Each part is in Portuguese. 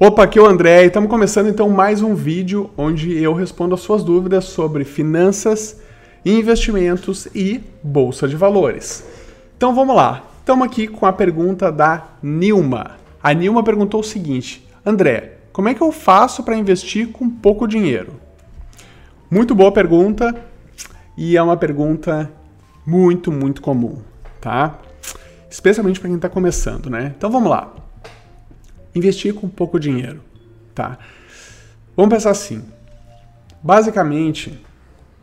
Opa, aqui é o André e estamos começando então mais um vídeo onde eu respondo as suas dúvidas sobre finanças, investimentos e bolsa de valores. Então vamos lá. Estamos aqui com a pergunta da Nilma. A Nilma perguntou o seguinte: André, como é que eu faço para investir com pouco dinheiro? Muito boa pergunta e é uma pergunta muito, muito comum, tá? Especialmente para quem está começando, né? Então vamos lá investir com pouco dinheiro, tá? Vamos pensar assim. Basicamente,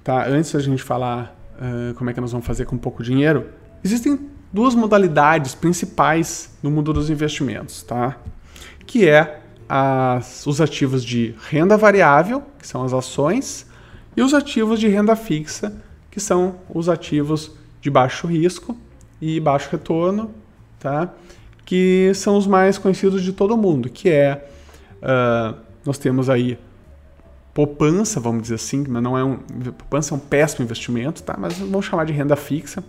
tá? Antes da gente falar uh, como é que nós vamos fazer com pouco dinheiro, existem duas modalidades principais no mundo dos investimentos, tá? Que é as, os ativos de renda variável, que são as ações, e os ativos de renda fixa, que são os ativos de baixo risco e baixo retorno, tá? Que são os mais conhecidos de todo mundo, que é uh, nós temos aí poupança, vamos dizer assim, mas não é um poupança é um péssimo investimento, tá? Mas vamos chamar de renda fixa.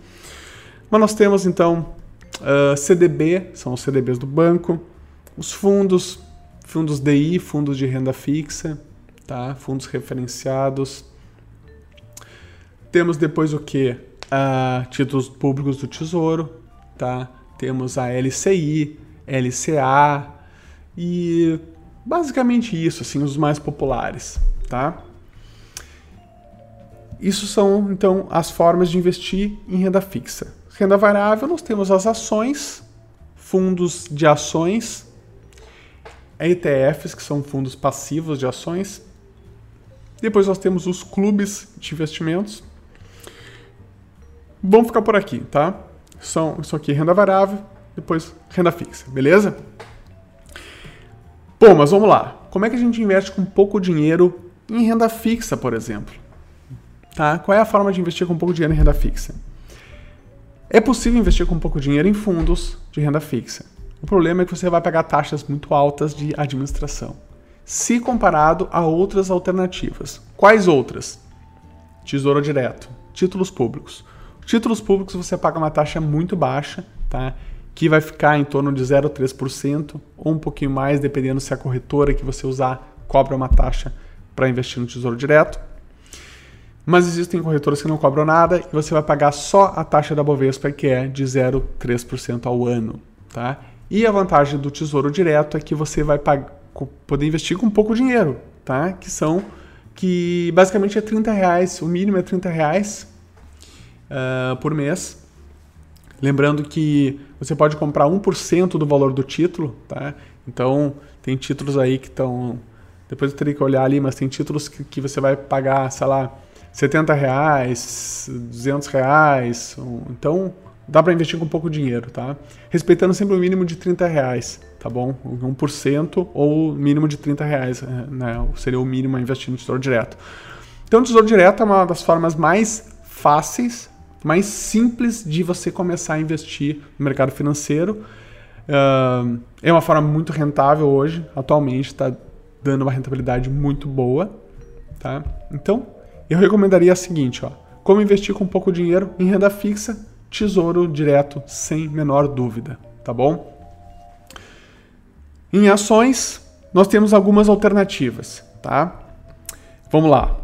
Mas nós temos então uh, ah, CDB, são os CDBs do banco, os fundos, fundos DI, fundos de renda fixa, tá? Fundos referenciados. Temos depois o que? Uh, ah, títulos públicos do Tesouro, tá? Temos a LCI, LCA e basicamente isso, assim, os mais populares, tá? Isso são então as formas de investir em renda fixa. Renda variável, nós temos as ações, fundos de ações, ETFs, que são fundos passivos de ações. Depois nós temos os clubes de investimentos. Vamos ficar por aqui, tá? São isso aqui renda variável, depois renda fixa, beleza? Bom, mas vamos lá. Como é que a gente investe com pouco dinheiro em renda fixa, por exemplo? Tá? Qual é a forma de investir com pouco dinheiro em renda fixa? É possível investir com pouco dinheiro em fundos de renda fixa. O problema é que você vai pagar taxas muito altas de administração, se comparado a outras alternativas. Quais outras? Tesouro direto, títulos públicos. Títulos públicos você paga uma taxa muito baixa, tá? que vai ficar em torno de 0,3% ou um pouquinho mais, dependendo se a corretora que você usar cobra uma taxa para investir no Tesouro Direto. Mas existem corretoras que não cobram nada e você vai pagar só a taxa da Bovespa, que é de 0,3% ao ano. Tá? E a vantagem do Tesouro Direto é que você vai poder investir com pouco dinheiro, tá? que são que basicamente é 30 reais, o mínimo é 30 reais uh, por mês. Lembrando que você pode comprar 1% do valor do título, tá? Então, tem títulos aí que estão. Depois eu teria que olhar ali, mas tem títulos que, que você vai pagar, sei lá, 70 reais, 200 reais. Então, dá para investir com pouco dinheiro, tá? Respeitando sempre o mínimo de 30 reais, tá bom? 1% ou mínimo de 30 reais, eh, né? Seria o mínimo a investir no tesouro direto. Então, o tesouro direto é uma das formas mais fáceis mais simples de você começar a investir no mercado financeiro. Uh, é uma forma muito rentável hoje, atualmente está dando uma rentabilidade muito boa. Tá? Então, eu recomendaria a seguinte: ó, como investir com pouco dinheiro em renda fixa, tesouro direto, sem menor dúvida. Tá bom? Em ações, nós temos algumas alternativas. Tá? Vamos lá.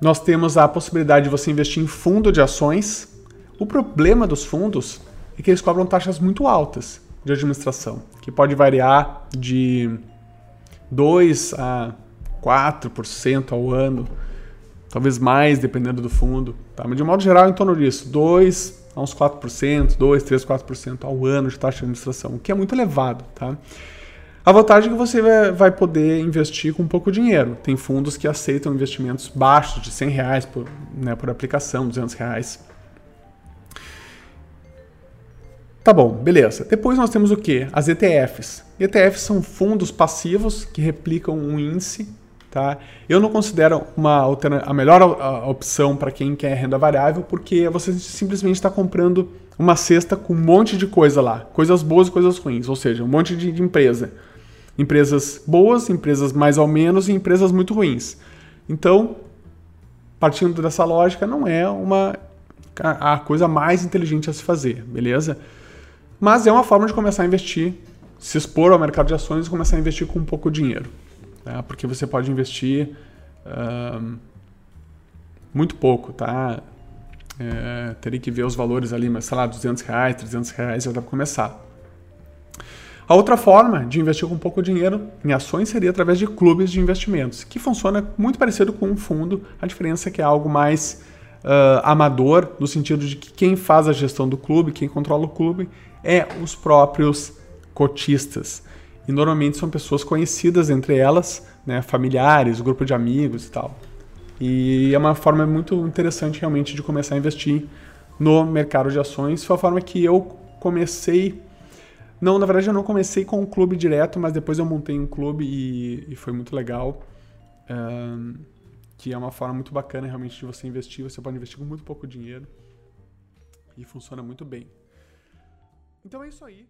Nós temos a possibilidade de você investir em fundo de ações. O problema dos fundos é que eles cobram taxas muito altas de administração, que pode variar de 2 a 4% ao ano, talvez mais dependendo do fundo, tá? mas de modo geral em torno disso, 2 a uns 4%, 2, 3, 4% ao ano de taxa de administração, o que é muito elevado, tá? A vantagem é que você vai poder investir com pouco dinheiro. Tem fundos que aceitam investimentos baixos, de 100 reais por, né, por aplicação, 200 reais. Tá bom, beleza. Depois nós temos o que? As ETFs. ETFs são fundos passivos que replicam um índice. Tá? Eu não considero uma a melhor opção para quem quer renda variável, porque você simplesmente está comprando uma cesta com um monte de coisa lá, coisas boas e coisas ruins, ou seja, um monte de, de empresa. Empresas boas, empresas mais ou menos e empresas muito ruins. Então, partindo dessa lógica, não é uma a coisa mais inteligente a se fazer, beleza? Mas é uma forma de começar a investir se expor ao mercado de ações e começar a investir com pouco dinheiro. Tá? Porque você pode investir muito pouco, tá? É, teria que ver os valores ali, mas sei lá, 200 reais, 300 reais já dá para começar. A outra forma de investir com pouco dinheiro em ações seria através de clubes de investimentos, que funciona muito parecido com um fundo, a diferença é que é algo mais uh, amador, no sentido de que quem faz a gestão do clube, quem controla o clube, é os próprios cotistas. E normalmente são pessoas conhecidas entre elas, né, familiares, grupo de amigos e tal. E é uma forma muito interessante realmente de começar a investir no mercado de ações. Foi a forma que eu comecei. Não, na verdade eu não comecei com um clube direto, mas depois eu montei um clube e, e foi muito legal. Que é uma forma muito bacana realmente de você investir. Você pode investir com muito pouco dinheiro e funciona muito bem. Então é isso aí.